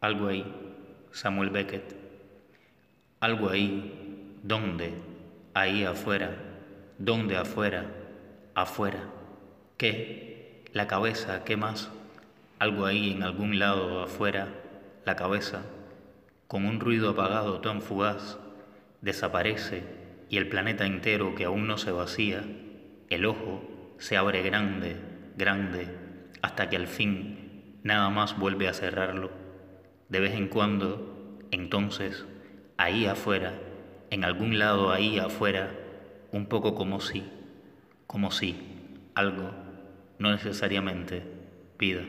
Algo ahí, Samuel Beckett. Algo ahí, ¿dónde? Ahí afuera. ¿Dónde afuera? Afuera. ¿Qué? La cabeza, ¿qué más? Algo ahí en algún lado afuera, la cabeza, con un ruido apagado tan fugaz, desaparece y el planeta entero que aún no se vacía, el ojo se abre grande, grande, hasta que al fin nada más vuelve a cerrarlo. De vez en cuando, entonces, ahí afuera, en algún lado ahí afuera, un poco como si, como si algo, no necesariamente, pida.